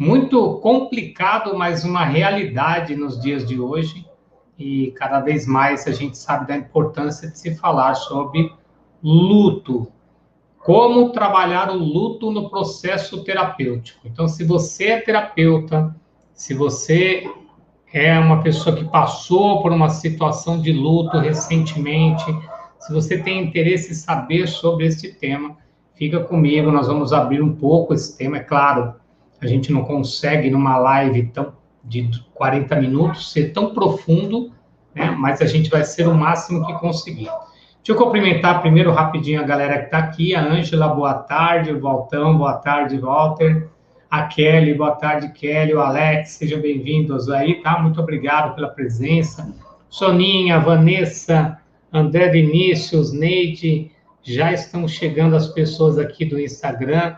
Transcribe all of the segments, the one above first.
muito complicado, mas uma realidade nos dias de hoje. E cada vez mais a gente sabe da importância de se falar sobre luto. Como trabalhar o luto no processo terapêutico. Então, se você é terapeuta, se você é uma pessoa que passou por uma situação de luto recentemente, se você tem interesse em saber sobre este tema, fica comigo, nós vamos abrir um pouco esse tema, é claro, a gente não consegue numa live tão de 40 minutos ser tão profundo, né? Mas a gente vai ser o máximo que conseguir. Deixa eu cumprimentar primeiro rapidinho a galera que está aqui. A Ângela, boa tarde. O Valtão, boa tarde, Walter. A Kelly, boa tarde, Kelly. O Alex, sejam bem-vindos aí, tá? Muito obrigado pela presença. Soninha, Vanessa, André Vinícius, Neide, já estão chegando as pessoas aqui do Instagram.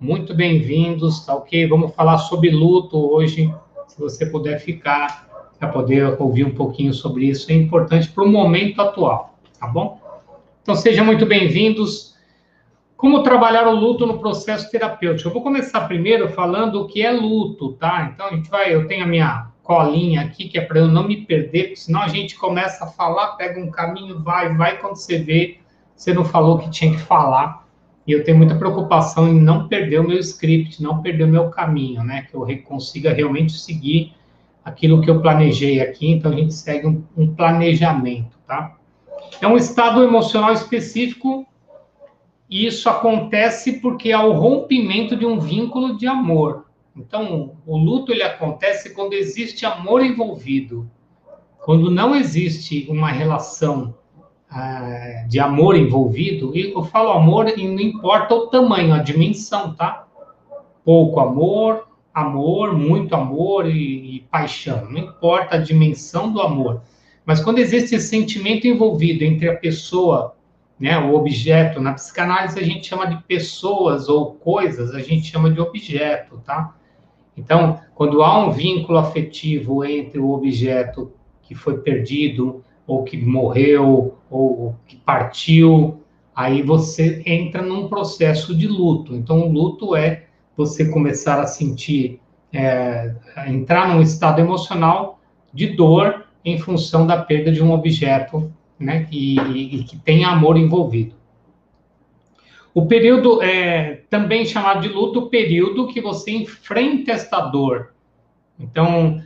Muito bem-vindos, tá ok? Vamos falar sobre luto hoje. Se você puder ficar para poder ouvir um pouquinho sobre isso, é importante para o momento atual, tá bom? Então sejam muito bem-vindos. Como trabalhar o luto no processo terapêutico? Eu vou começar primeiro falando o que é luto, tá? Então a gente vai, eu tenho a minha colinha aqui que é para eu não me perder, porque senão a gente começa a falar, pega um caminho, vai, vai quando você vê, você não falou o que tinha que falar e eu tenho muita preocupação em não perder o meu script, não perder o meu caminho, né? Que eu consiga realmente seguir aquilo que eu planejei aqui. Então, a gente segue um, um planejamento, tá? É um estado emocional específico e isso acontece porque há o rompimento de um vínculo de amor. Então, o luto ele acontece quando existe amor envolvido. Quando não existe uma relação ah, de amor envolvido, e eu falo amor e não importa o tamanho, a dimensão, tá? Pouco amor, amor, muito amor e, e paixão, não importa a dimensão do amor. Mas quando existe esse sentimento envolvido entre a pessoa, né, o objeto, na psicanálise a gente chama de pessoas ou coisas, a gente chama de objeto, tá? Então, quando há um vínculo afetivo entre o objeto que foi perdido, ou que morreu, ou que partiu, aí você entra num processo de luto. Então, o luto é você começar a sentir, é, entrar num estado emocional de dor em função da perda de um objeto, né, e, e que tem amor envolvido. O período é também chamado de luto, o período que você enfrenta esta dor. Então,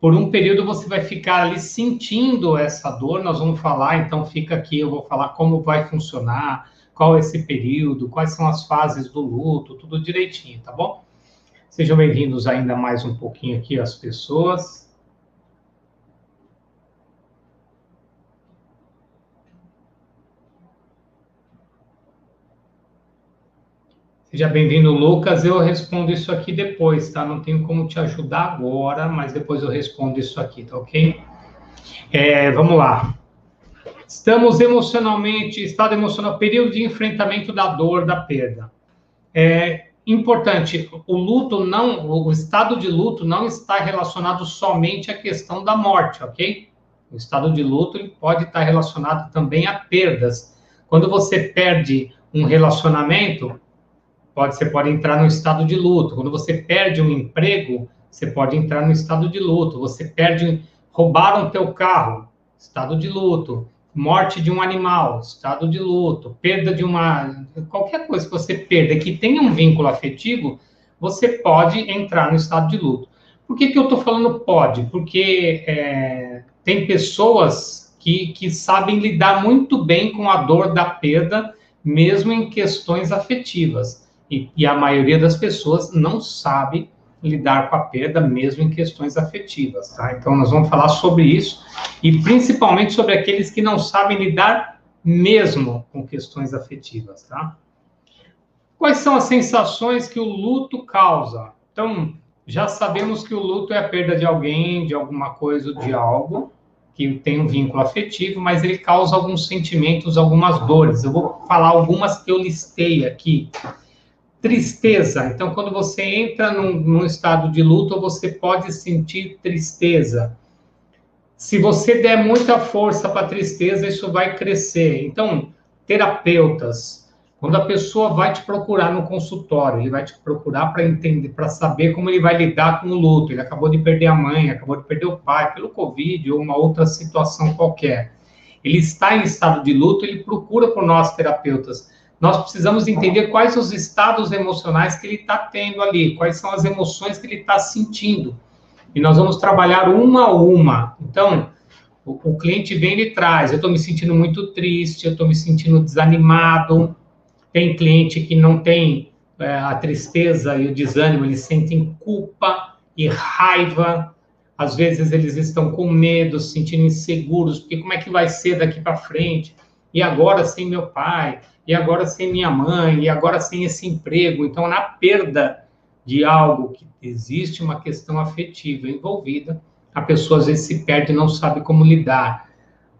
por um período você vai ficar ali sentindo essa dor. Nós vamos falar, então fica aqui, eu vou falar como vai funcionar, qual é esse período, quais são as fases do luto, tudo direitinho, tá bom? Sejam bem-vindos ainda mais um pouquinho aqui as pessoas. Seja bem-vindo, Lucas. Eu respondo isso aqui depois, tá? Não tenho como te ajudar agora, mas depois eu respondo isso aqui, tá ok? É, vamos lá. Estamos emocionalmente, estado emocional, período de enfrentamento da dor, da perda. É importante, o luto não, o estado de luto não está relacionado somente à questão da morte, ok? O estado de luto pode estar relacionado também a perdas. Quando você perde um relacionamento, pode, você pode entrar no estado de luto. Quando você perde um emprego, você pode entrar no estado de luto. Você perde, roubaram teu carro, estado de luto. Morte de um animal, estado de luto. Perda de uma, qualquer coisa que você perda que tenha um vínculo afetivo, você pode entrar no estado de luto. Por que, que eu estou falando pode? Porque é, tem pessoas que, que sabem lidar muito bem com a dor da perda, mesmo em questões afetivas. E, e a maioria das pessoas não sabe lidar com a perda, mesmo em questões afetivas, tá? Então, nós vamos falar sobre isso e principalmente sobre aqueles que não sabem lidar mesmo com questões afetivas, tá? Quais são as sensações que o luto causa? Então, já sabemos que o luto é a perda de alguém, de alguma coisa, de algo que tem um vínculo afetivo, mas ele causa alguns sentimentos, algumas dores. Eu vou falar algumas que eu listei aqui. Tristeza. Então, quando você entra num, num estado de luto, você pode sentir tristeza. Se você der muita força para tristeza, isso vai crescer. Então, terapeutas, quando a pessoa vai te procurar no consultório, ele vai te procurar para entender, para saber como ele vai lidar com o luto. Ele acabou de perder a mãe, acabou de perder o pai pelo Covid ou uma outra situação qualquer. Ele está em estado de luto, ele procura por nós terapeutas. Nós precisamos entender quais os estados emocionais que ele está tendo ali, quais são as emoções que ele está sentindo. E nós vamos trabalhar uma a uma. Então, o, o cliente vem e traz: eu estou me sentindo muito triste, eu estou me sentindo desanimado, tem cliente que não tem é, a tristeza e o desânimo, eles sentem culpa e raiva. Às vezes eles estão com medo, se sentindo inseguros, porque como é que vai ser daqui para frente? E agora sem meu pai? E agora sem minha mãe? E agora sem esse emprego? Então, na perda de algo que existe uma questão afetiva envolvida, a pessoa às vezes se perde e não sabe como lidar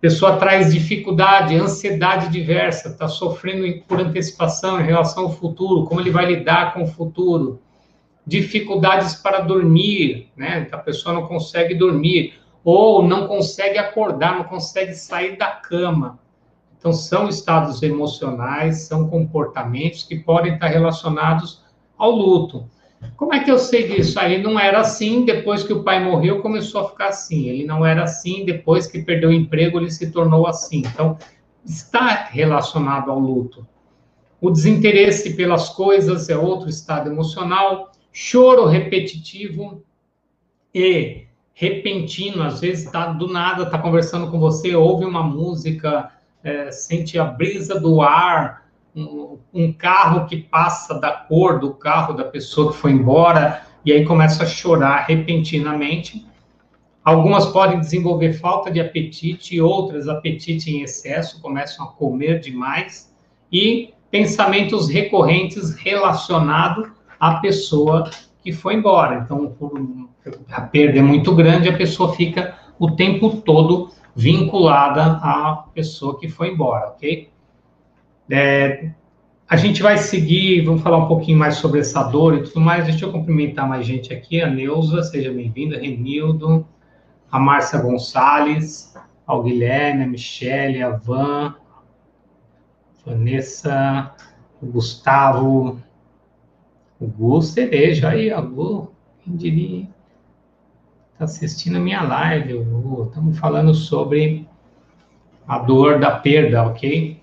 pessoa traz dificuldade, ansiedade diversa, está sofrendo por antecipação em relação ao futuro, como ele vai lidar com o futuro. Dificuldades para dormir, né? A pessoa não consegue dormir, ou não consegue acordar, não consegue sair da cama. Então, são estados emocionais, são comportamentos que podem estar relacionados ao luto. Como é que eu sei disso? Aí ele não era assim, depois que o pai morreu, começou a ficar assim. Ele não era assim, depois que perdeu o emprego, ele se tornou assim. Então, está relacionado ao luto. O desinteresse pelas coisas é outro estado emocional. Choro repetitivo e repentino, às vezes está do nada, está conversando com você, ouve uma música, é, sente a brisa do ar, um, um, carro que passa da cor do carro da pessoa que foi embora e aí começa a chorar repentinamente. Algumas podem desenvolver falta de apetite, outras apetite em excesso, começam a comer demais e pensamentos recorrentes relacionados à pessoa que foi embora. Então, a perda é muito grande, a pessoa fica o tempo todo vinculada à pessoa que foi embora, ok? É, a gente vai seguir, vamos falar um pouquinho mais sobre essa dor e tudo mais. Deixa eu cumprimentar mais gente aqui. A Neuza, seja bem-vinda. Renildo, a Márcia Gonçalves, ao Guilherme, a Michele, a Van, Vanessa, o Gustavo, o Gu Cereja. Aí, a Gu, quem diria? Está assistindo a minha live. Estamos falando sobre a dor da perda, ok?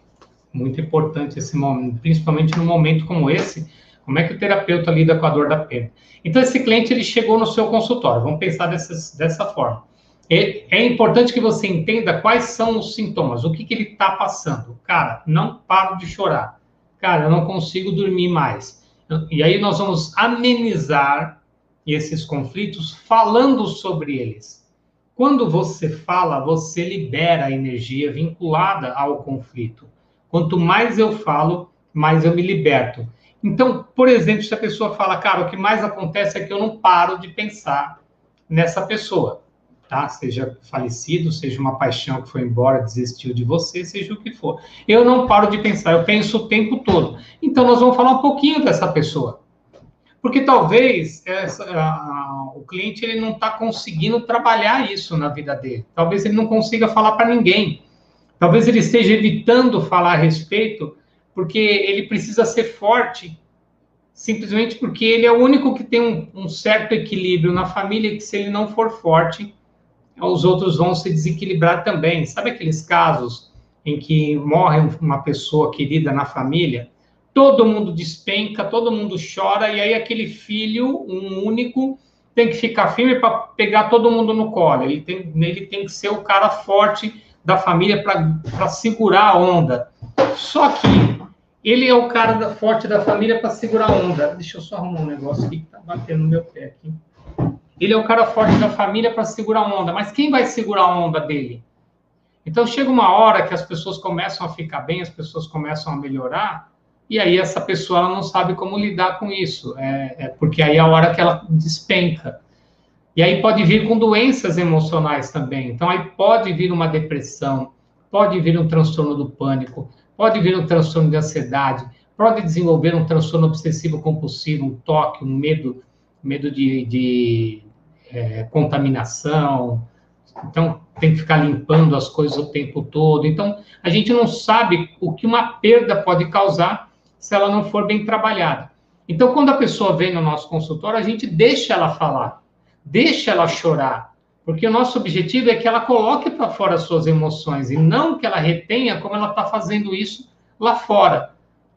muito importante esse momento, principalmente num momento como esse, como é que o terapeuta lida com a dor da perda? Então, esse cliente, ele chegou no seu consultório, vamos pensar dessa, dessa forma. É importante que você entenda quais são os sintomas, o que, que ele está passando. Cara, não paro de chorar. Cara, eu não consigo dormir mais. E aí nós vamos amenizar esses conflitos falando sobre eles. Quando você fala, você libera a energia vinculada ao conflito. Quanto mais eu falo, mais eu me liberto. Então, por exemplo, se a pessoa fala, cara, o que mais acontece é que eu não paro de pensar nessa pessoa, tá? Seja falecido, seja uma paixão que foi embora, desistiu de você, seja o que for. Eu não paro de pensar, eu penso o tempo todo. Então, nós vamos falar um pouquinho dessa pessoa. Porque talvez essa, a, o cliente ele não está conseguindo trabalhar isso na vida dele. Talvez ele não consiga falar para ninguém. Talvez ele esteja evitando falar a respeito porque ele precisa ser forte, simplesmente porque ele é o único que tem um, um certo equilíbrio na família, que se ele não for forte, os outros vão se desequilibrar também. Sabe aqueles casos em que morre uma pessoa querida na família? Todo mundo despenca, todo mundo chora, e aí aquele filho, um único, tem que ficar firme para pegar todo mundo no colo. Ele tem, ele tem que ser o cara forte da família para segurar a onda. Só que ele é o cara da, forte da família para segurar a onda. Deixa eu só arrumar um negócio aqui que tá batendo no meu pé aqui. Ele é o cara forte da família para segurar a onda, mas quem vai segurar a onda dele? Então chega uma hora que as pessoas começam a ficar bem, as pessoas começam a melhorar, e aí essa pessoa não sabe como lidar com isso, é, é porque aí é a hora que ela despenca. E aí pode vir com doenças emocionais também. Então aí pode vir uma depressão, pode vir um transtorno do pânico, pode vir um transtorno de ansiedade, pode desenvolver um transtorno obsessivo compulsivo, um toque, um medo, medo de, de é, contaminação. Então tem que ficar limpando as coisas o tempo todo. Então a gente não sabe o que uma perda pode causar se ela não for bem trabalhada. Então quando a pessoa vem no nosso consultório, a gente deixa ela falar Deixa ela chorar, porque o nosso objetivo é que ela coloque para fora as suas emoções e não que ela retenha como ela está fazendo isso lá fora.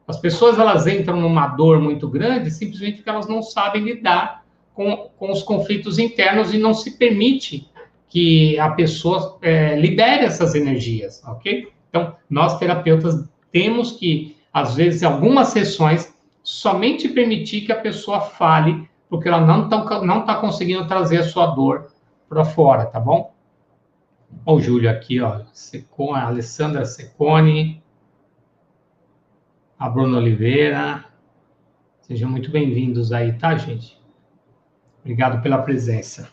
As pessoas elas entram numa dor muito grande simplesmente porque elas não sabem lidar com, com os conflitos internos e não se permite que a pessoa é, libere essas energias, ok? Então, nós terapeutas temos que, às vezes, algumas sessões, somente permitir que a pessoa fale porque ela não está não tá conseguindo trazer a sua dor para fora, tá bom? Olha o Júlio aqui, ó, Secone, a Alessandra Secone, a Bruna Oliveira, sejam muito bem-vindos aí, tá, gente? Obrigado pela presença.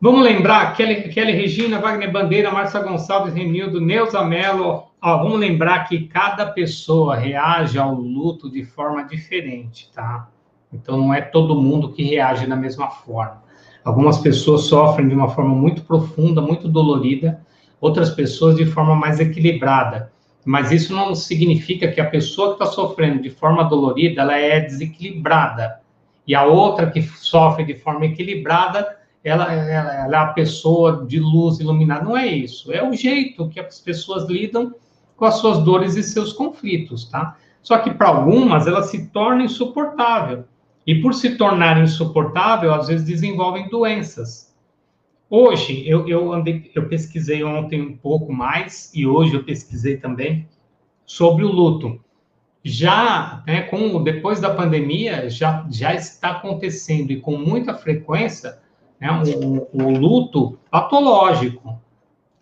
Vamos lembrar, Kelly, Kelly Regina, Wagner Bandeira, Márcia Gonçalves, Renildo, Neuza Mello. Ó, vamos lembrar que cada pessoa reage ao luto de forma diferente, tá? Então, não é todo mundo que reage da mesma forma. Algumas pessoas sofrem de uma forma muito profunda, muito dolorida, outras pessoas de forma mais equilibrada. Mas isso não significa que a pessoa que está sofrendo de forma dolorida, ela é desequilibrada. E a outra que sofre de forma equilibrada, ela, ela, ela é a pessoa de luz iluminada. Não é isso. É o jeito que as pessoas lidam com as suas dores e seus conflitos, tá? Só que para algumas, ela se torna insuportável. E por se tornar insuportável, às vezes desenvolvem doenças. Hoje, eu, eu, andei, eu pesquisei ontem um pouco mais, e hoje eu pesquisei também, sobre o luto. Já, né, com, depois da pandemia, já, já está acontecendo, e com muita frequência, né, o, o luto patológico.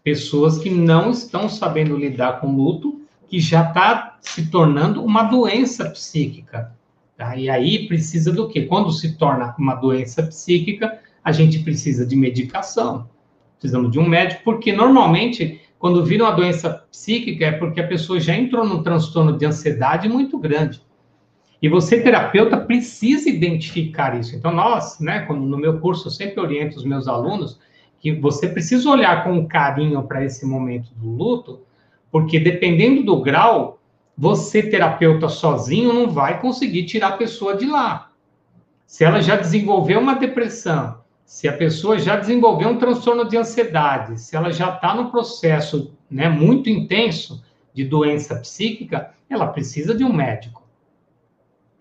Pessoas que não estão sabendo lidar com luto, que já está se tornando uma doença psíquica. Tá? E aí precisa do quê? Quando se torna uma doença psíquica, a gente precisa de medicação. Precisamos de um médico, porque normalmente, quando vira uma doença psíquica, é porque a pessoa já entrou num transtorno de ansiedade muito grande. E você, terapeuta, precisa identificar isso. Então, nós, né, como no meu curso, eu sempre oriento os meus alunos que você precisa olhar com carinho para esse momento do luto, porque dependendo do grau, você, terapeuta sozinho, não vai conseguir tirar a pessoa de lá. Se ela já desenvolveu uma depressão, se a pessoa já desenvolveu um transtorno de ansiedade, se ela já está no processo né, muito intenso de doença psíquica, ela precisa de um médico,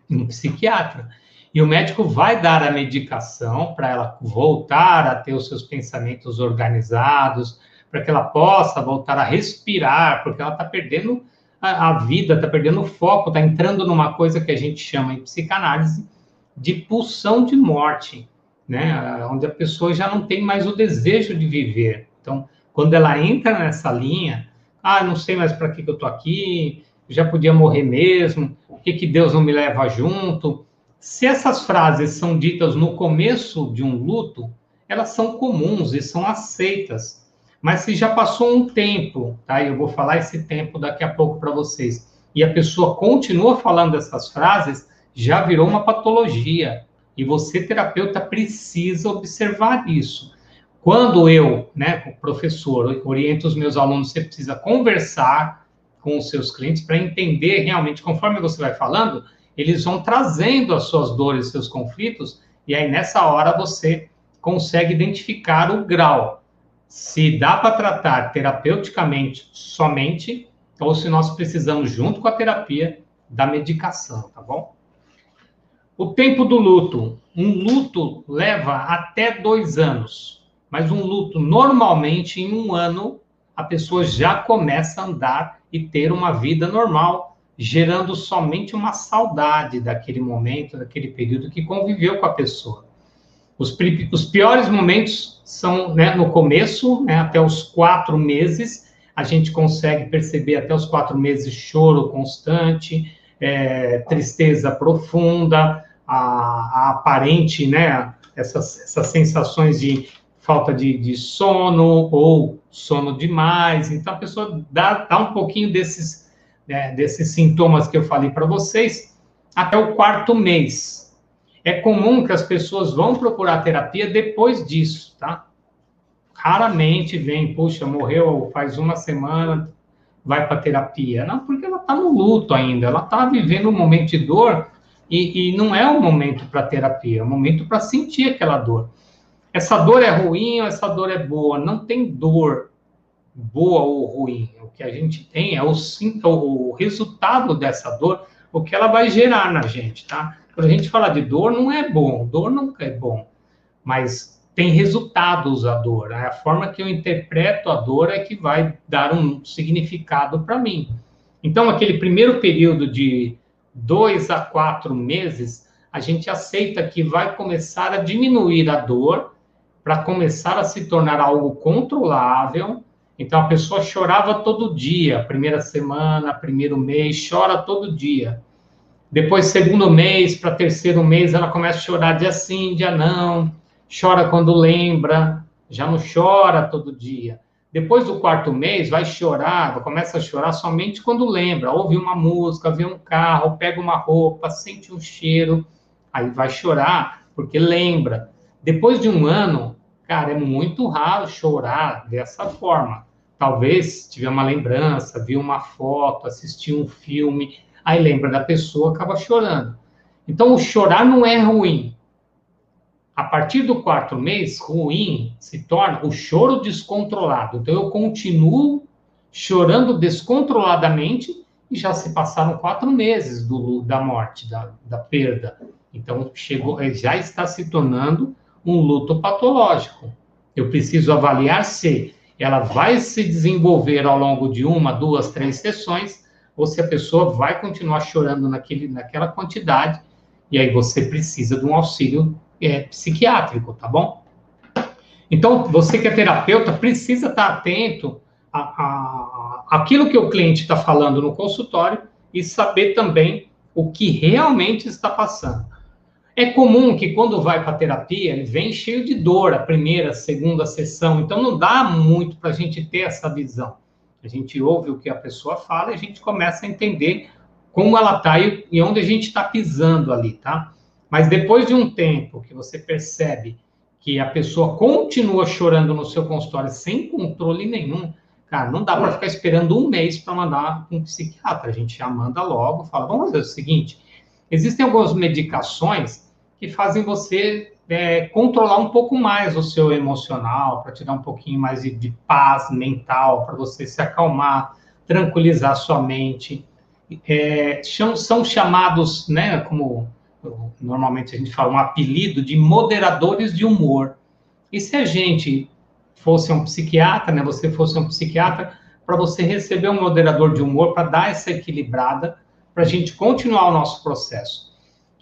um psiquiatra. E o médico vai dar a medicação para ela voltar a ter os seus pensamentos organizados, para que ela possa voltar a respirar, porque ela está perdendo a, a vida, está perdendo o foco, está entrando numa coisa que a gente chama em psicanálise de pulsão de morte, né? Onde a pessoa já não tem mais o desejo de viver. Então, quando ela entra nessa linha, ah, não sei mais para que, que eu estou aqui, já podia morrer mesmo, por que, que Deus não me leva junto? Se essas frases são ditas no começo de um luto, elas são comuns e são aceitas. Mas se já passou um tempo, tá? Eu vou falar esse tempo daqui a pouco para vocês. E a pessoa continua falando essas frases, já virou uma patologia. E você, terapeuta, precisa observar isso. Quando eu, né, professor, oriento os meus alunos, você precisa conversar com os seus clientes para entender realmente, conforme você vai falando, eles vão trazendo as suas dores, seus conflitos, e aí nessa hora você consegue identificar o grau se dá para tratar terapeuticamente somente, ou se nós precisamos, junto com a terapia, da medicação, tá bom? O tempo do luto. Um luto leva até dois anos, mas um luto, normalmente, em um ano, a pessoa já começa a andar e ter uma vida normal, gerando somente uma saudade daquele momento, daquele período que conviveu com a pessoa. Os, os piores momentos são né, no começo, né, até os quatro meses, a gente consegue perceber até os quatro meses choro constante, é, tristeza profunda, a, a, aparente, né, essas, essas sensações de falta de, de sono ou sono demais. Então, a pessoa dá, dá um pouquinho desses, né, desses sintomas que eu falei para vocês até o quarto mês. É comum que as pessoas vão procurar terapia depois disso, tá? Raramente vem, puxa, morreu faz uma semana, vai para terapia. Não, porque ela está no luto ainda, ela está vivendo um momento de dor e, e não é o momento para terapia, é o momento para sentir aquela dor. Essa dor é ruim ou essa dor é boa? Não tem dor boa ou ruim. O que a gente tem é o, o resultado dessa dor, o que ela vai gerar na gente, tá? Quando a gente fala de dor, não é bom, dor nunca é bom, mas tem resultados a dor. Né? A forma que eu interpreto a dor é que vai dar um significado para mim. Então, aquele primeiro período de dois a quatro meses, a gente aceita que vai começar a diminuir a dor para começar a se tornar algo controlável. Então, a pessoa chorava todo dia, primeira semana, primeiro mês, chora todo dia. Depois, segundo mês para terceiro mês, ela começa a chorar dia sim, dia não chora quando lembra, já não chora todo dia. Depois do quarto mês, vai chorar, começa a chorar somente quando lembra, ouve uma música, vê um carro, pega uma roupa, sente um cheiro, aí vai chorar porque lembra. Depois de um ano, cara, é muito raro chorar dessa forma. Talvez tiver uma lembrança, viu uma foto, assistiu um filme, aí lembra da pessoa, acaba chorando. Então, o chorar não é ruim, a partir do quarto mês, ruim se torna o choro descontrolado. Então, eu continuo chorando descontroladamente e já se passaram quatro meses do, da morte, da, da perda. Então, chegou, já está se tornando um luto patológico. Eu preciso avaliar se ela vai se desenvolver ao longo de uma, duas, três sessões, ou se a pessoa vai continuar chorando naquele, naquela quantidade, e aí você precisa de um auxílio é, psiquiátrico, tá bom? Então, você que é terapeuta precisa estar atento a, a, a aquilo que o cliente está falando no consultório e saber também o que realmente está passando. É comum que quando vai para terapia, ele vem cheio de dor, a primeira, a segunda sessão, então não dá muito para a gente ter essa visão. A gente ouve o que a pessoa fala e a gente começa a entender como ela está e, onde a gente está pisando ali, tá? Mas depois de um tempo que você percebe que a pessoa continua chorando no seu consultório sem controle nenhum, cara, não dá para ficar esperando um mês para mandar um psiquiatra. A gente já manda logo, fala, vamos fazer o seguinte: existem algumas medicações que fazem você é, controlar um pouco mais o seu emocional, para te dar um pouquinho mais de, de paz mental, para você se acalmar, tranquilizar sua mente. É, são, chamados, né, como normalmente a gente fala um apelido de moderadores de humor. E se a gente fosse um psiquiatra, né, você fosse um psiquiatra, para você receber um moderador de humor, para dar essa equilibrada, para a gente continuar o nosso processo.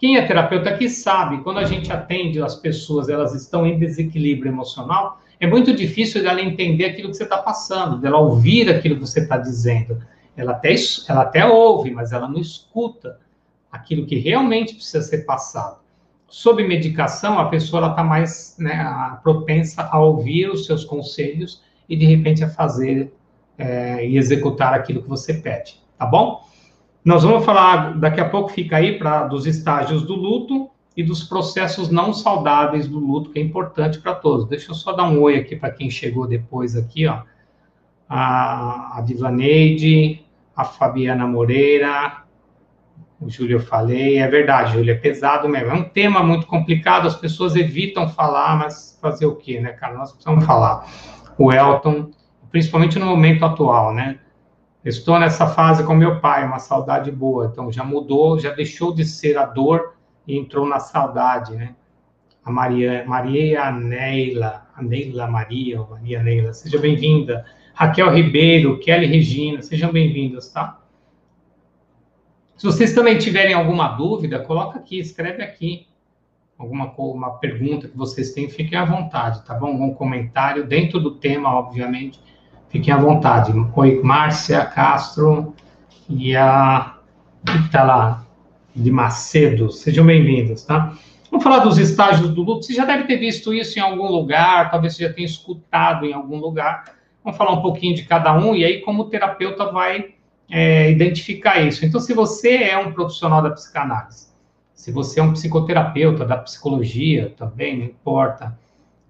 Quem é terapeuta aqui sabe, quando a gente atende as pessoas, elas estão em desequilíbrio emocional, é muito difícil dela entender aquilo que você está passando, dela ouvir aquilo que você está dizendo. Ela até, ela até ouve, mas ela não escuta aquilo que realmente precisa ser passado. Sob medicação, a pessoa está mais né, propensa a ouvir os seus conselhos e, de repente, a fazer é, e executar aquilo que você pede, tá bom? Nós vamos falar, daqui a pouco fica aí, para dos estágios do luto e dos processos não saudáveis do luto, que é importante para todos. Deixa eu só dar um oi aqui para quem chegou depois aqui, ó. A, a Divaneide, a Fabiana Moreira, o Júlio eu falei, é verdade, Júlio, é pesado mesmo. É um tema muito complicado, as pessoas evitam falar, mas fazer o quê, né, cara? Nós precisamos falar. O Elton, principalmente no momento atual, né? Estou nessa fase com meu pai, uma saudade boa. Então, já mudou, já deixou de ser a dor e entrou na saudade, né? A Maria, Maria Neila, a Neila Maria, Maria Neila, seja bem-vinda. Raquel Ribeiro, Kelly Regina, sejam bem-vindos, tá? Se vocês também tiverem alguma dúvida, coloca aqui, escreve aqui. Alguma uma pergunta que vocês têm, fiquem à vontade, tá bom? Algum comentário dentro do tema, obviamente. Fiquem à vontade. Oi, Márcia Castro e a que está lá de Macedo. Sejam bem-vindos, tá? Vamos falar dos estágios do luto. Você já deve ter visto isso em algum lugar, talvez você já tenha escutado em algum lugar. Vamos falar um pouquinho de cada um e aí como o terapeuta vai é, identificar isso. Então, se você é um profissional da psicanálise, se você é um psicoterapeuta da psicologia também, não importa,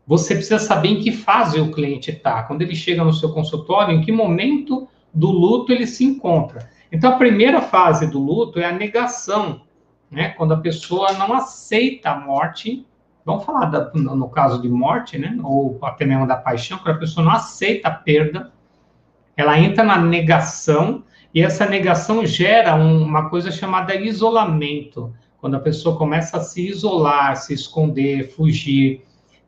você precisa saber em que fase o cliente está. Quando ele chega no seu consultório, em que momento do luto ele se encontra. Então, a primeira fase do luto é a negação, né? Quando a pessoa não aceita a morte, vamos falar da, no caso de morte, né? Ou até mesmo da paixão, quando a pessoa não aceita a perda, ela entra na negação e essa negação gera uma coisa chamada isolamento. Quando a pessoa começa a se isolar, se esconder, fugir,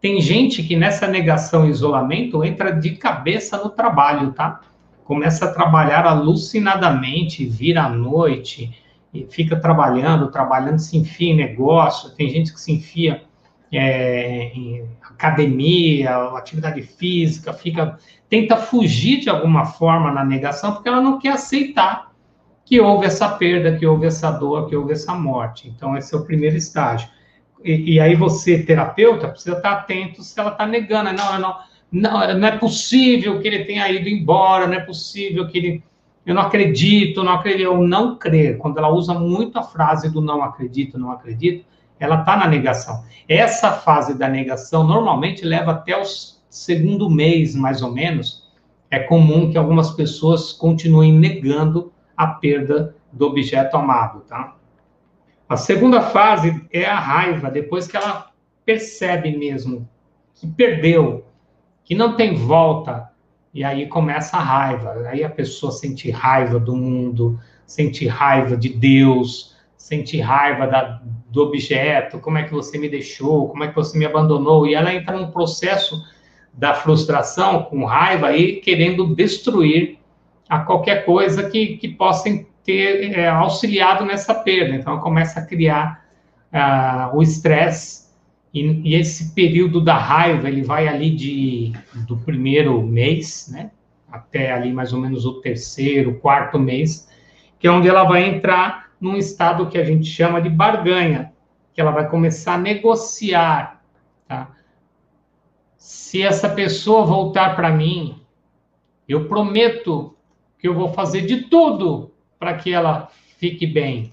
tem gente que nessa negação e isolamento entra de cabeça no trabalho, tá? Começa a trabalhar alucinadamente, vira à noite e fica trabalhando, trabalhando, se enfia em negócio. Tem gente que se enfia é, em academia, atividade física, fica tenta fugir de alguma forma na negação porque ela não quer aceitar que houve essa perda, que houve essa dor, que houve essa morte. Então esse é o primeiro estágio e, e, aí você, terapeuta, precisa estar atento se ela está negando. Não, não, não, não é possível que ele tenha ido embora, não é possível que ele. Eu não acredito, não acredito, eu não crer. Quando ela usa muito a frase do não acredito, não acredito, ela está na negação. Essa fase da negação normalmente leva até o segundo mês, mais ou menos. É comum que algumas pessoas continuem negando a perda do objeto amado, tá? A segunda fase é a raiva, depois que ela percebe mesmo que perdeu, que não tem volta, e aí começa a raiva. Aí a pessoa sente raiva do mundo, sente raiva de Deus, sente raiva da, do objeto, como é que você me deixou, como é que você me abandonou, e ela entra num processo da frustração, com raiva e querendo destruir a qualquer coisa que, que possa ter é, auxiliado nessa perda. Então, começa a criar uh, o estresse e, e, esse período da raiva ele vai ali de do primeiro mês, né, até ali mais ou menos o terceiro, quarto mês, que é onde ela vai entrar num estado que a gente chama de barganha, que ela vai começar a negociar, tá? Se essa pessoa voltar para mim, eu prometo que eu vou fazer de tudo para que ela fique bem.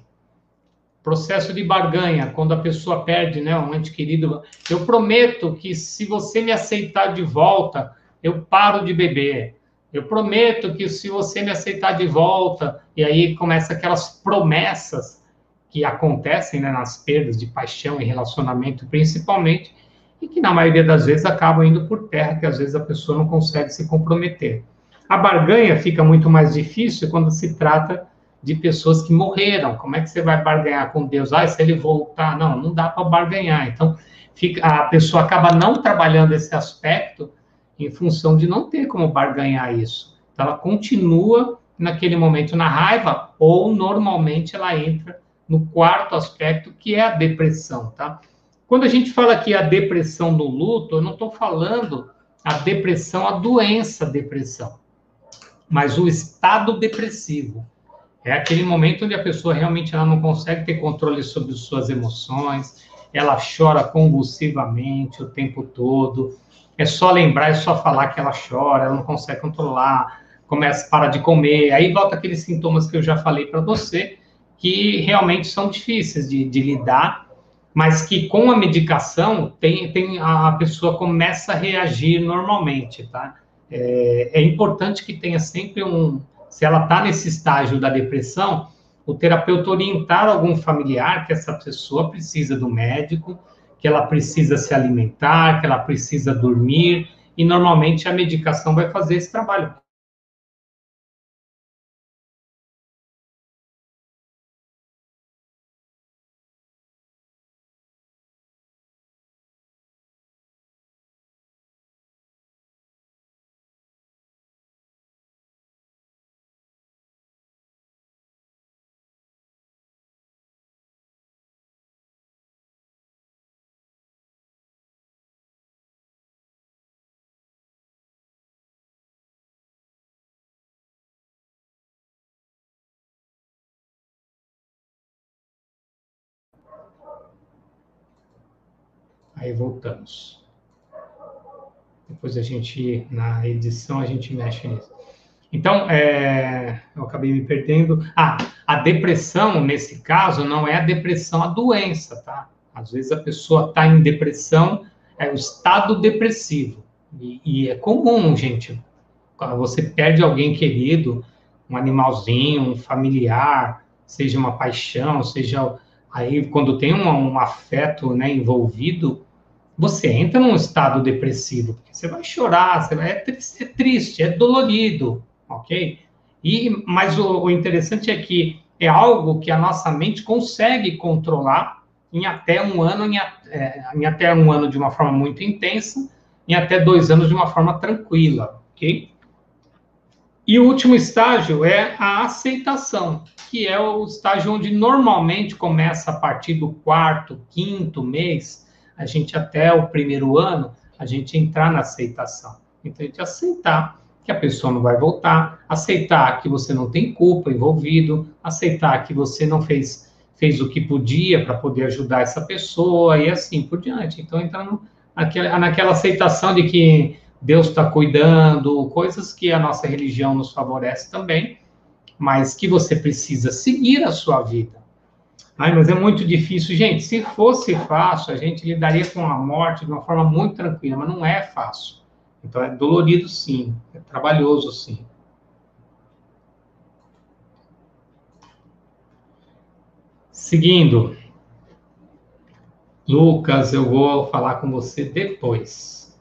Processo de barganha, quando a pessoa perde né, um ente querido. Eu prometo que se você me aceitar de volta, eu paro de beber. Eu prometo que se você me aceitar de volta, e aí começa aquelas promessas que acontecem né, nas perdas de paixão e relacionamento, principalmente, e que na maioria das vezes acabam indo por terra, que às vezes a pessoa não consegue se comprometer. A barganha fica muito mais difícil quando se trata de pessoas que morreram. Como é que você vai barganhar com Deus? Ah, se ele voltar, não, não dá para barganhar. Então, fica, a pessoa acaba não trabalhando esse aspecto em função de não ter como barganhar isso. Então, ela continua naquele momento na raiva ou normalmente ela entra no quarto aspecto que é a depressão, tá? Quando a gente fala aqui a depressão no luto, eu não estou falando a depressão, a doença depressão, mas o estado depressivo. É aquele momento onde a pessoa realmente ela não consegue ter controle sobre suas emoções, ela chora convulsivamente o tempo todo. É só lembrar, é só falar que ela chora, ela não consegue controlar, começa a parar de comer. Aí volta aqueles sintomas que eu já falei para você, que realmente são difíceis de, de, lidar, mas que com a medicação tem, tem a pessoa começa a reagir normalmente, tá? É, é importante que tenha sempre um, se ela está nesse estágio da depressão, o terapeuta orientar algum familiar que essa pessoa precisa do médico, que ela precisa se alimentar, que ela precisa dormir, e normalmente a medicação vai fazer esse trabalho. Aí voltamos. Depois a gente, na edição, a gente mexe nisso. Então, é, eu acabei me perdendo. Ah, a depressão, nesse caso, não é a depressão a doença, tá? Às vezes a pessoa está em depressão, é o estado depressivo. E, e, é comum, gente. Quando você perde alguém querido, um animalzinho, um familiar, seja uma paixão, seja aí quando tem um, um afeto né, envolvido, você entra num estado depressivo, porque você vai chorar, você vai, é, triste, é triste, é dolorido, ok? E, mas o, o interessante é que é algo que a nossa mente consegue controlar em até um ano, em, é, em até um ano de uma forma muito intensa, em até dois anos de uma forma tranquila, ok? E o último estágio é a aceitação, que é o estágio onde normalmente começa a partir do quarto, quinto mês, a gente até o primeiro ano, a gente entrar na aceitação. Então, a gente aceitar que a pessoa não vai voltar, aceitar que você não tem culpa envolvido, aceitar que você não fez, fez o que podia para poder ajudar essa pessoa e assim por diante. Então, entrando naquela, naquela aceitação de que Deus está cuidando, coisas que a nossa religião nos favorece também, mas que você precisa seguir a sua vida. Ai, mas é muito difícil. Gente, se fosse fácil, a gente lidaria com a morte de uma forma muito tranquila, mas não é fácil. Então é dolorido sim, é trabalhoso sim. Seguindo, Lucas, eu vou falar com você depois.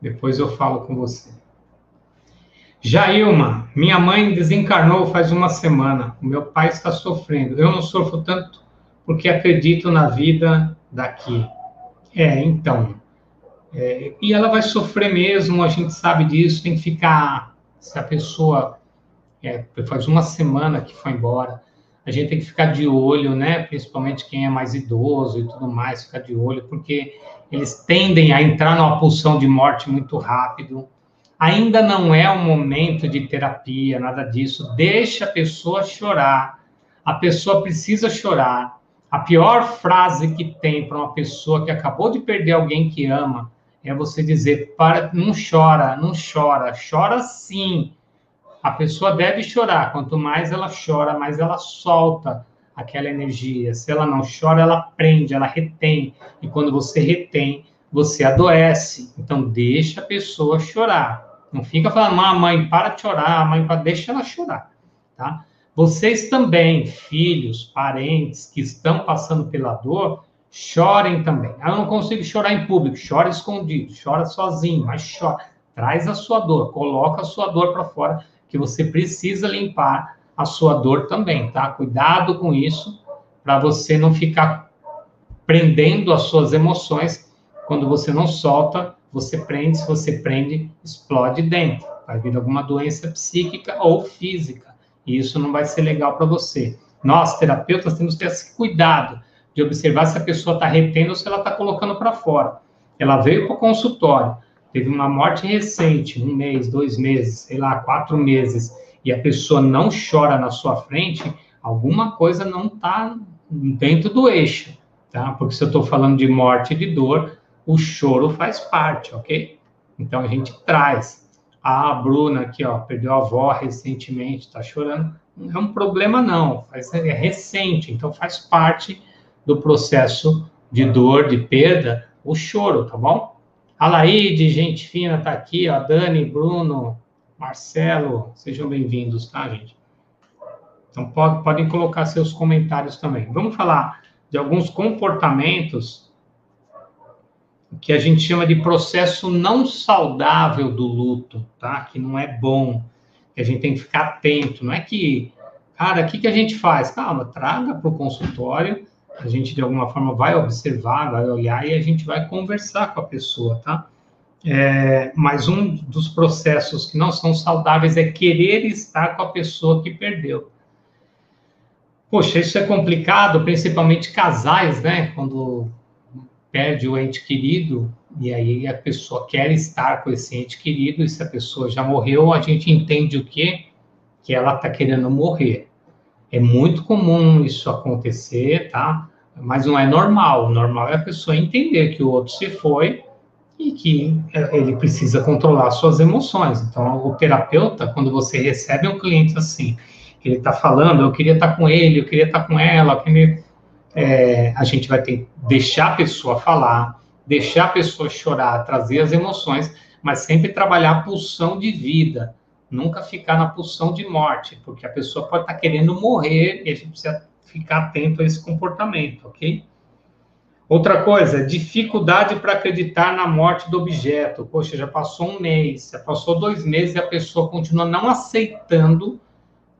Depois eu falo com você. Jailma, minha mãe desencarnou faz uma semana. O meu pai está sofrendo. Eu não sofro tanto porque acredito na vida daqui. É, então. É, e ela vai sofrer mesmo, a gente sabe disso, tem que ficar. Se a pessoa é, faz uma semana que foi embora, a gente tem que ficar de olho, né? Principalmente quem é mais idoso e tudo mais, ficar de olho, porque eles tendem a entrar numa pulsão de morte muito rápido. Ainda não é o momento de terapia, nada disso. Deixa a pessoa chorar. A pessoa precisa chorar. A pior frase que tem para uma pessoa que acabou de perder alguém que ama é você dizer, para, não chora, não chora, chora sim. A pessoa deve chorar, quanto mais ela chora, mais ela solta aquela energia. Se ela não chora, ela prende, ela retém. E quando você retém, você adoece. Então, deixa a pessoa chorar. Não fica falando, ah, mãe, para de chorar, mãe, para... deixa ela chorar, tá? Vocês também, filhos, parentes que estão passando pela dor, Chorem também. Ah, eu não consigo chorar em público. Chora escondido, chora sozinho, mas chora. Traz a sua dor, coloca a sua dor para fora, que você precisa limpar a sua dor também, tá? Cuidado com isso, para você não ficar prendendo as suas emoções. Quando você não solta, você prende. Se você prende, explode dentro. Vai vir alguma doença psíquica ou física. E isso não vai ser legal para você. Nós, terapeutas, temos que ter esse cuidado de observar se a pessoa está retendo ou se ela está colocando para fora. Ela veio para o consultório, teve uma morte recente, um mês, dois meses, sei lá, quatro meses, e a pessoa não chora na sua frente, alguma coisa não está dentro do eixo, tá? Porque se eu estou falando de morte e de dor, o choro faz parte, ok? Então a gente traz. a Bruna aqui, ó, perdeu a avó recentemente, está chorando. Não é um problema, não. É recente, então faz parte do processo de dor, de perda, o choro, tá bom? A Laide, gente fina, tá aqui, ó, Dani, Bruno, Marcelo, sejam bem-vindos, tá, gente? Então, pode, podem colocar seus comentários também. Vamos falar de alguns comportamentos que a gente chama de processo não saudável do luto, tá? Que não é bom, que a gente tem que ficar atento. Não é que, cara, o que, que a gente faz? Calma, traga para o consultório a gente de alguma forma vai observar, vai olhar e a gente vai conversar com a pessoa, tá? É, mas um dos processos que não são saudáveis é querer estar com a pessoa que perdeu. Poxa, isso é complicado, principalmente casais, né? Quando perde o ente querido e aí a pessoa quer estar com esse ente querido e se a pessoa já morreu, a gente entende o quê? Que ela está querendo morrer. É muito comum isso acontecer, tá? Mas não é normal. O normal é a pessoa entender que o outro se foi e que é, ele precisa controlar suas emoções. Então, o terapeuta, quando você recebe um cliente assim, ele está falando, eu queria estar tá com ele, eu queria estar tá com ela, queria... é, a gente vai ter que deixar a pessoa falar, deixar a pessoa chorar, trazer as emoções, mas sempre trabalhar a pulsão de vida, nunca ficar na pulsão de morte, porque a pessoa pode estar querendo morrer e a gente precisa ficar atento a esse comportamento, ok? Outra coisa, dificuldade para acreditar na morte do objeto. Poxa, já passou um mês, já passou dois meses e a pessoa continua não aceitando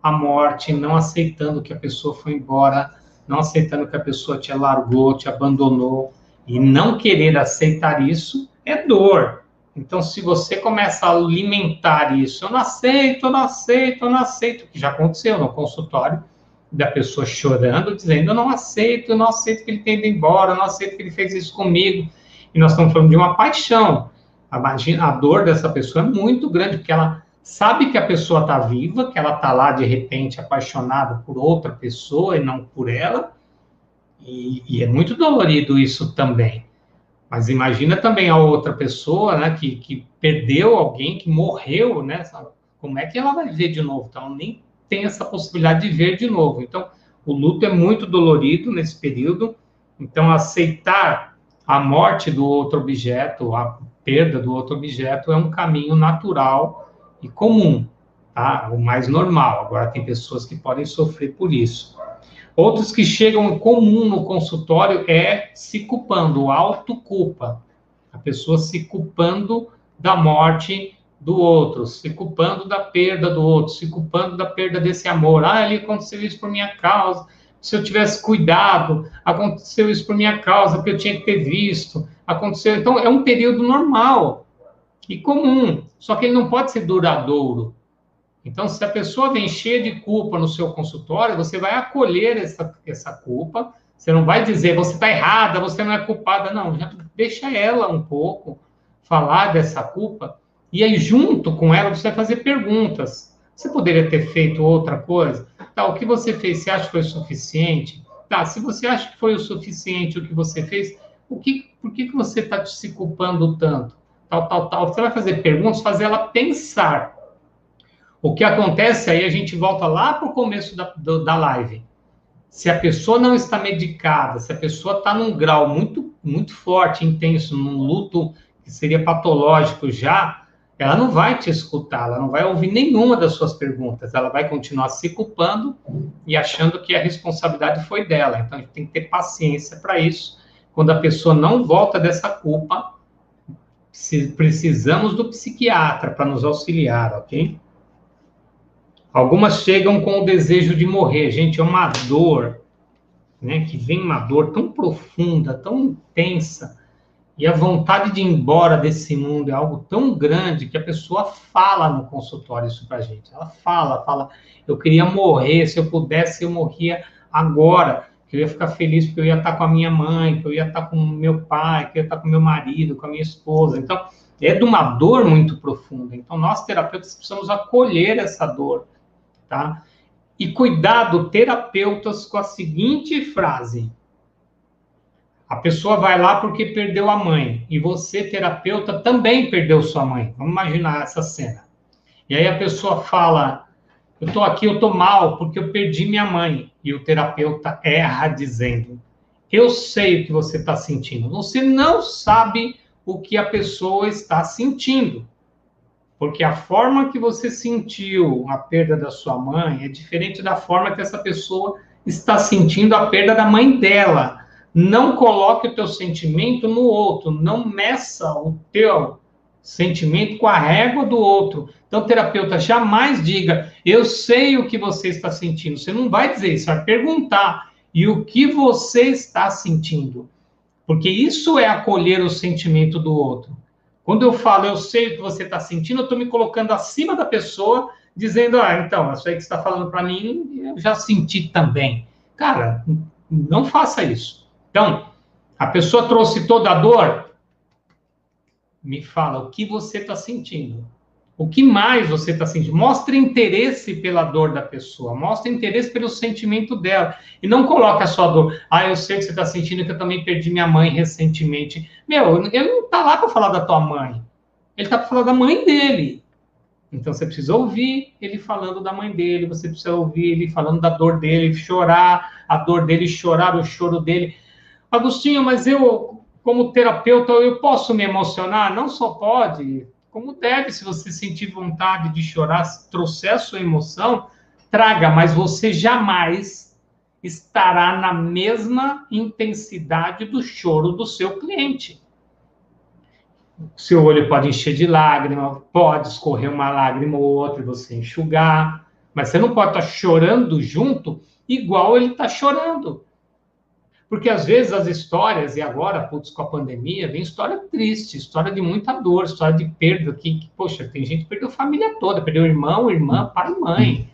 a morte, não aceitando que a pessoa foi embora, não aceitando que a pessoa te largou, te abandonou. E não querer aceitar isso é dor. Então, se você começa a alimentar isso, eu não aceito, eu não aceito, eu não aceito, que já aconteceu no consultório, da pessoa chorando, dizendo: Eu não aceito, eu não aceito que ele tenha ido embora, eu não aceito que ele fez isso comigo. E nós estamos falando de uma paixão. A, a dor dessa pessoa é muito grande, porque ela sabe que a pessoa está viva, que ela está lá de repente apaixonada por outra pessoa e não por ela. E, e, é muito dolorido isso também. Mas imagina também a outra pessoa, né, que, que perdeu alguém, que morreu, né? Como é que ela vai ver de novo? Então, nem tem essa possibilidade de ver de novo. Então, o luto é muito dolorido nesse período. Então, aceitar a morte do outro objeto, a perda do outro objeto, é um caminho natural e comum, tá? O mais normal. Agora, tem pessoas que podem sofrer por isso. Outros que chegam comum no consultório é se culpando, autoculpa. A pessoa se culpando da morte do outro, se culpando da perda do outro, se culpando da perda desse amor. Ah, ele aconteceu isso por minha causa. Se eu tivesse cuidado, aconteceu isso por minha causa, porque eu tinha que ter visto. Aconteceu. Então, é um período normal e comum, só que ele não pode ser duradouro. Então, se a pessoa vem cheia de culpa no seu consultório, você vai acolher essa, essa culpa. Você não vai dizer, você está errada, você não é culpada. Não, deixa ela um pouco falar dessa culpa e aí, junto com ela, você vai fazer perguntas. Você poderia ter feito outra coisa? Tá, o que você fez, você acha que foi suficiente? Tá, se você acha que foi o suficiente o que você fez, o que, por que, que você está se culpando tanto? Tal, tal, tal. Você vai fazer perguntas, fazer ela pensar. O que acontece aí, a gente volta lá para o começo da, do, da live. Se a pessoa não está medicada, se a pessoa está num grau muito, muito forte, intenso, num luto que seria patológico já, ela não vai te escutar, ela não vai ouvir nenhuma das suas perguntas, ela vai continuar se culpando e achando que a responsabilidade foi dela. Então, a gente tem que ter paciência para isso. Quando a pessoa não volta dessa culpa, precisamos do psiquiatra para nos auxiliar, ok? Algumas chegam com o desejo de morrer. Gente, é uma dor, né? Que vem uma dor tão profunda, tão intensa e a vontade de ir embora desse mundo é algo tão grande que a pessoa fala no consultório isso pra gente. Ela fala, fala, eu queria morrer, se eu pudesse eu morria agora, que eu ia ficar feliz porque eu ia estar com a minha mãe, que eu ia estar com meu pai, que eu ia estar com meu marido, com a minha esposa. Então, é de uma dor muito profunda. Então, nós terapeutas precisamos acolher essa dor, tá? E cuidado, terapeutas, com a seguinte frase: a pessoa vai lá porque perdeu a mãe. E você, terapeuta, também perdeu sua mãe. Vamos imaginar essa cena. E aí a pessoa fala: Eu estou aqui, eu estou mal porque eu perdi minha mãe. E o terapeuta erra dizendo: Eu sei o que você está sentindo. Você não sabe o que a pessoa está sentindo. Porque a forma que você sentiu a perda da sua mãe é diferente da forma que essa pessoa está sentindo a perda da mãe dela não coloque o teu sentimento no outro, não meça o teu sentimento com a régua do outro. Então, terapeuta, jamais diga, eu sei o que você está sentindo. Você não vai dizer isso, vai perguntar, e o que você está sentindo? Porque isso é acolher o sentimento do outro. Quando eu falo, eu sei o que você está sentindo, eu estou me colocando acima da pessoa, dizendo, ah, então, isso aí que você está falando para mim, eu já senti também. Cara, não faça isso. Então, a pessoa trouxe toda a dor. Me fala o que você está sentindo. O que mais você está sentindo? Mostre interesse pela dor da pessoa, mostre interesse pelo sentimento dela. E não coloque a sua dor. Ah, eu sei que você está sentindo que eu também perdi minha mãe recentemente. Meu, ele não está lá para falar da tua mãe. Ele está para falar da mãe dele. Então você precisa ouvir ele falando da mãe dele, você precisa ouvir ele falando da dor dele, chorar a dor dele, chorar o choro dele. Agostinho, mas eu, como terapeuta, eu posso me emocionar? Não só pode, como deve, se você sentir vontade de chorar, trouxer a sua emoção, traga, mas você jamais estará na mesma intensidade do choro do seu cliente. Seu olho pode encher de lágrima, pode escorrer uma lágrima ou outra e você enxugar, mas você não pode estar chorando junto igual ele está chorando. Porque às vezes as histórias, e agora, putz, com a pandemia, vem história triste, história de muita dor, história de perda, que, que poxa, tem gente que perdeu a família toda, perdeu irmão, irmã, pai e mãe.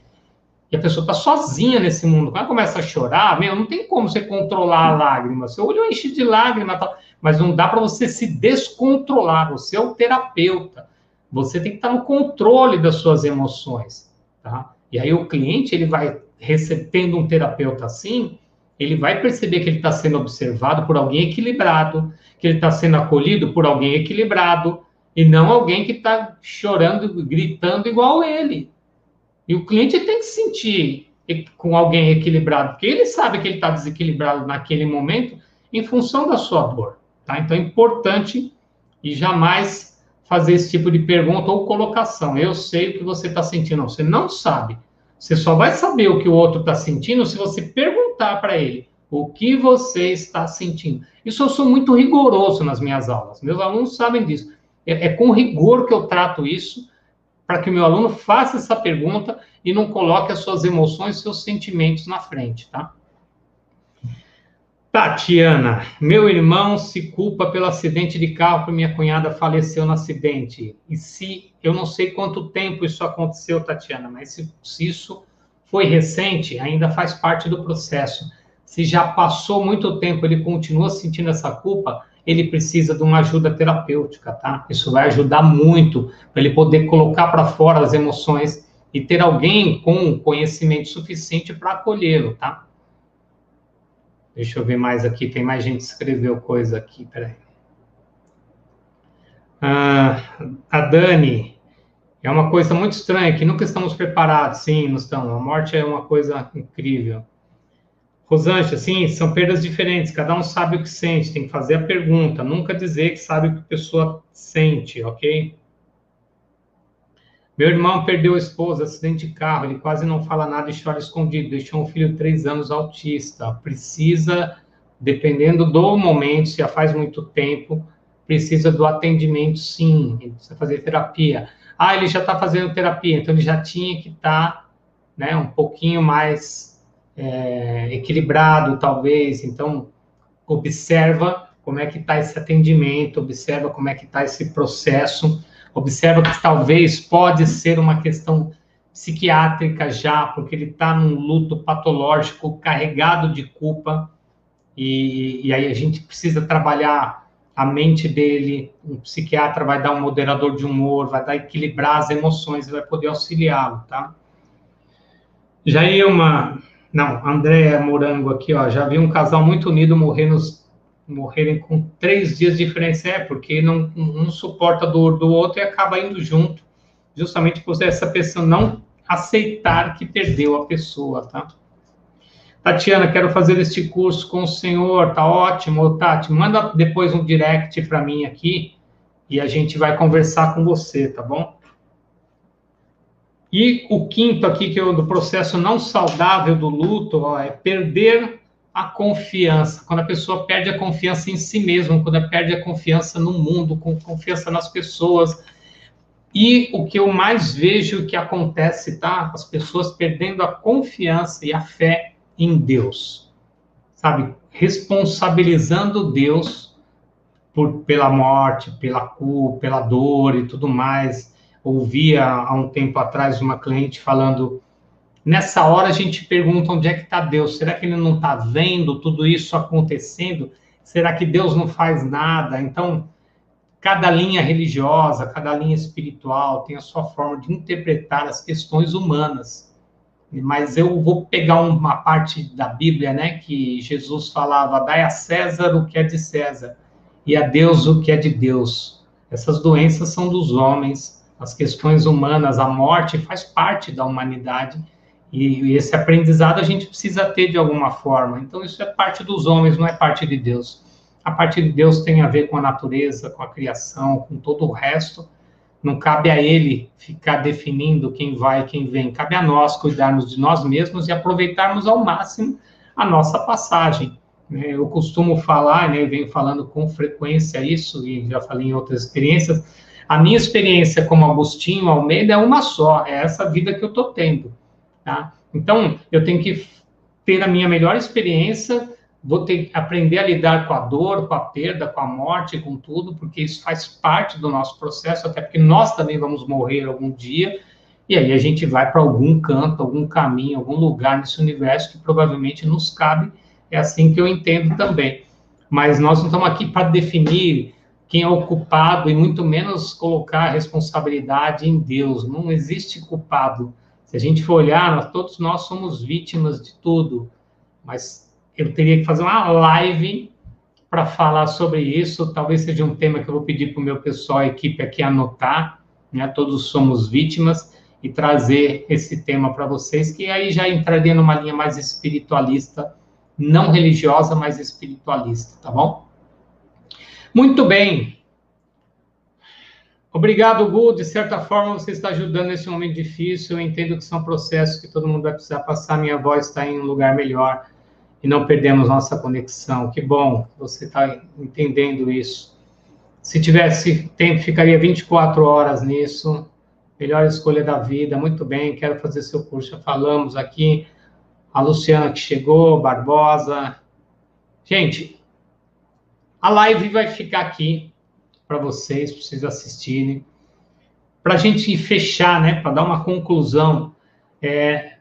E a pessoa está sozinha nesse mundo. Quando ela começa a chorar, meu, não tem como você controlar a lágrima. Seu olho enche de lágrima, mas não dá para você se descontrolar. Você é o terapeuta. Você tem que estar no controle das suas emoções, tá? E aí o cliente, ele vai recebendo um terapeuta assim, ele vai perceber que ele está sendo observado por alguém equilibrado, que ele está sendo acolhido por alguém equilibrado, e não alguém que está chorando, gritando igual ele. E o cliente tem que se sentir com alguém equilibrado, porque ele sabe que ele está desequilibrado naquele momento em função da sua dor. Tá? Então é importante e jamais fazer esse tipo de pergunta ou colocação. Eu sei o que você está sentindo. Você não sabe. Você só vai saber o que o outro está sentindo se você perguntar para ele o que você está sentindo. Isso eu sou muito rigoroso nas minhas aulas. Meus alunos sabem disso. É, é com rigor que eu trato isso, para que o meu aluno faça essa pergunta e não coloque as suas emoções, seus sentimentos na frente, tá? Tatiana, meu irmão se culpa pelo acidente de carro que minha cunhada faleceu no acidente. E se, eu não sei quanto tempo isso aconteceu, Tatiana, mas se, se isso foi recente, ainda faz parte do processo. Se já passou muito tempo, ele continua sentindo essa culpa, ele precisa de uma ajuda terapêutica, tá? Isso vai ajudar muito para ele poder colocar para fora as emoções e ter alguém com conhecimento suficiente para acolhê-lo, tá? Deixa eu ver mais aqui, tem mais gente que escreveu coisa aqui, peraí. Ah, a Dani, é uma coisa muito estranha, que nunca estamos preparados, sim, não estamos. A morte é uma coisa incrível. Rosângela, sim, são perdas diferentes, cada um sabe o que sente, tem que fazer a pergunta, nunca dizer que sabe o que a pessoa sente, ok? Meu irmão perdeu a esposa, acidente de carro, ele quase não fala nada e chora escondido. Deixou um filho de três anos autista. Precisa, dependendo do momento, se já faz muito tempo, precisa do atendimento, sim. Precisa fazer terapia. Ah, ele já está fazendo terapia, então ele já tinha que estar tá, né, um pouquinho mais é, equilibrado, talvez. Então, observa como é que está esse atendimento, observa como é que está esse processo observa que talvez pode ser uma questão psiquiátrica já, porque ele está num luto patológico carregado de culpa, e, e, aí a gente precisa trabalhar a mente dele. Um psiquiatra vai dar um moderador de humor, vai dar equilibrar as emoções, vai poder auxiliá-lo, tá? Já ia uma. Não, André Morango aqui, ó. Já vi um casal muito unido morrer nos morrerem com três dias de diferença, é porque não, um suporta a dor do outro e acaba indo junto, justamente por essa pessoa não aceitar que perdeu a pessoa, tá? Tatiana, quero fazer este curso com o senhor, tá ótimo, Tati, manda depois um direct para mim aqui e a gente vai conversar com você, tá bom? E o quinto aqui, que é o do processo não saudável do luto, ó, é perder a confiança, quando a pessoa perde a confiança em si mesma, quando ela perde a confiança no mundo, com confiança nas pessoas. E o que eu mais vejo que acontece, tá? As pessoas perdendo a confiança e a fé em Deus. Sabe? Responsabilizando Deus por, pela morte, pela culpa, pela dor e tudo mais. Ouvia há um tempo atrás uma cliente falando Nessa hora a gente pergunta onde é que está Deus. Será que ele não está vendo tudo isso acontecendo? Será que Deus não faz nada? Então, cada linha religiosa, cada linha espiritual tem a sua forma de interpretar as questões humanas. Mas eu vou pegar uma parte da Bíblia, né, que Jesus falava: dai a César o que é de César e a Deus o que é de Deus. Essas doenças são dos homens, as questões humanas, a morte faz parte da humanidade e esse aprendizado a gente precisa ter de alguma forma. Então isso é parte dos homens, não é parte de Deus. A parte de Deus tem a ver com a natureza, com a criação, com todo o resto. Não cabe a ele ficar definindo quem vai e quem vem. Cabe a nós cuidarmos de nós mesmos e aproveitarmos ao máximo a nossa passagem. Né? Eu costumo falar, né, venho falando com frequência isso, e já falei em outras experiências. A minha experiência como Agostinho Almeida é uma só, é essa vida que eu estou tendo. Tá? Então, eu tenho que ter a minha melhor experiência vou ter que aprender a lidar com a dor, com a perda, com a morte, com tudo, porque isso faz parte do nosso processo, até porque nós também vamos morrer algum dia, e aí a gente vai para algum canto, algum caminho, algum lugar nesse universo que provavelmente nos cabe, é assim que eu entendo também. Mas nós não estamos aqui para definir quem é o culpado e muito menos colocar a responsabilidade em Deus. Não existe culpado. Se a gente for olhar, nós, todos nós somos vítimas de tudo, mas eu teria que fazer uma live para falar sobre isso. Talvez seja um tema que eu vou pedir para o meu pessoal, a equipe aqui anotar, né? Todos somos vítimas e trazer esse tema para vocês, que aí já entraria numa linha mais espiritualista, não religiosa, mas espiritualista, tá bom? Muito bem. Obrigado, Gu. De certa forma, você está ajudando nesse momento difícil. Eu entendo que são processos que todo mundo vai precisar passar. Minha voz está em um lugar melhor e não perdemos nossa conexão. Que bom você está entendendo isso. Se tivesse tempo, ficaria 24 horas nisso. Melhor escolha da vida. Muito bem, quero fazer seu curso. Já falamos aqui. A Luciana que chegou, Barbosa. Gente, a live vai ficar aqui para vocês, para vocês assistirem. Para a gente fechar, né, para dar uma conclusão, é,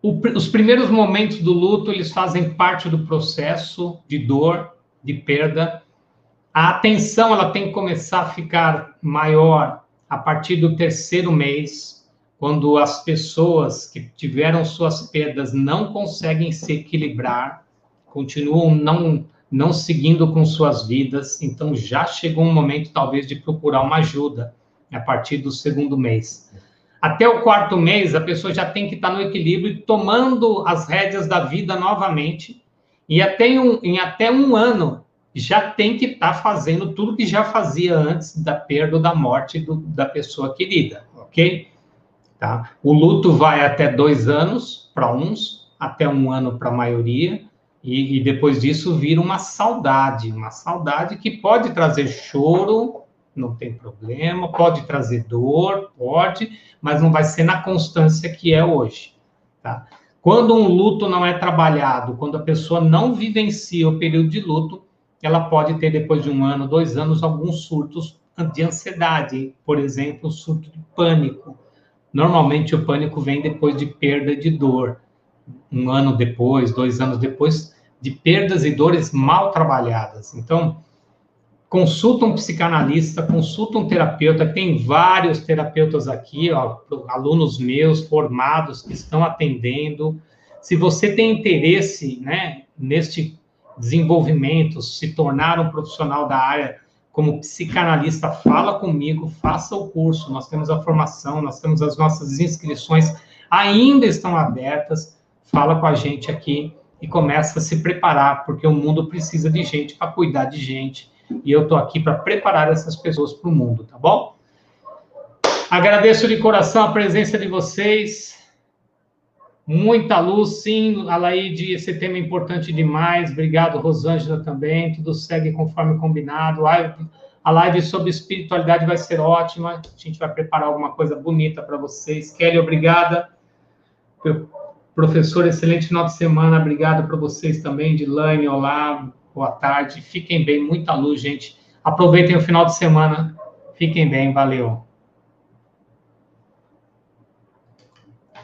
o, os primeiros momentos do luto, eles fazem parte do processo de dor, de perda. A atenção, ela tem que começar a ficar maior a partir do terceiro mês, quando as pessoas que tiveram suas perdas não conseguem se equilibrar, continuam não não seguindo com suas vidas, então já chegou um momento talvez de procurar uma ajuda a partir do segundo mês. Até o quarto mês, a pessoa já tem que estar no equilíbrio, tomando as rédeas da vida novamente. E até um, em até um ano, já tem que estar fazendo tudo que já fazia antes da perda ou da morte do, da pessoa querida, ok? Tá? O luto vai até dois anos para uns, até um ano para a maioria, e, e depois disso vira uma saudade, uma saudade que pode trazer choro, não tem problema, pode trazer dor, pode, mas não vai ser na constância que é hoje, tá? Quando um luto não é trabalhado, quando a pessoa não vivencia o período de luto, ela pode ter, depois de um ano, dois anos, alguns surtos de ansiedade, por exemplo, surto de pânico. Normalmente o pânico vem depois de perda de dor, um ano depois, dois anos depois, de perdas e dores mal trabalhadas. Então, consulta um psicanalista, consulta um terapeuta, tem vários terapeutas aqui, ó, alunos meus formados que estão atendendo. Se você tem interesse, né, neste desenvolvimento, se tornar um profissional da área como psicanalista, fala comigo, faça o curso. Nós temos a formação, nós temos as nossas inscrições ainda estão abertas. Fala com a gente aqui e começa a se preparar, porque o mundo precisa de gente para cuidar de gente e eu estou aqui para preparar essas pessoas para o mundo, tá bom? Agradeço de coração a presença de vocês. Muita luz, sim, Alaide, esse tema é importante demais. Obrigado, Rosângela, também. Tudo segue conforme combinado. A live sobre espiritualidade vai ser ótima. A gente vai preparar alguma coisa bonita para vocês. Kelly, obrigada. Professor, excelente final de semana. Obrigado para vocês também. Dilane, olá boa tarde, fiquem bem, muita luz, gente. Aproveitem o final de semana, fiquem bem, valeu.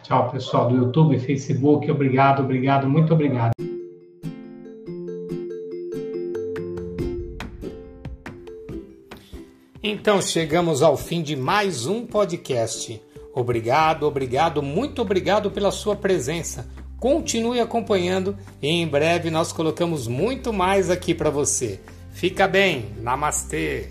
Tchau, pessoal do YouTube, Facebook, obrigado, obrigado, muito obrigado. Então chegamos ao fim de mais um podcast. Obrigado, obrigado, muito obrigado pela sua presença. Continue acompanhando e em breve nós colocamos muito mais aqui para você. Fica bem, namastê!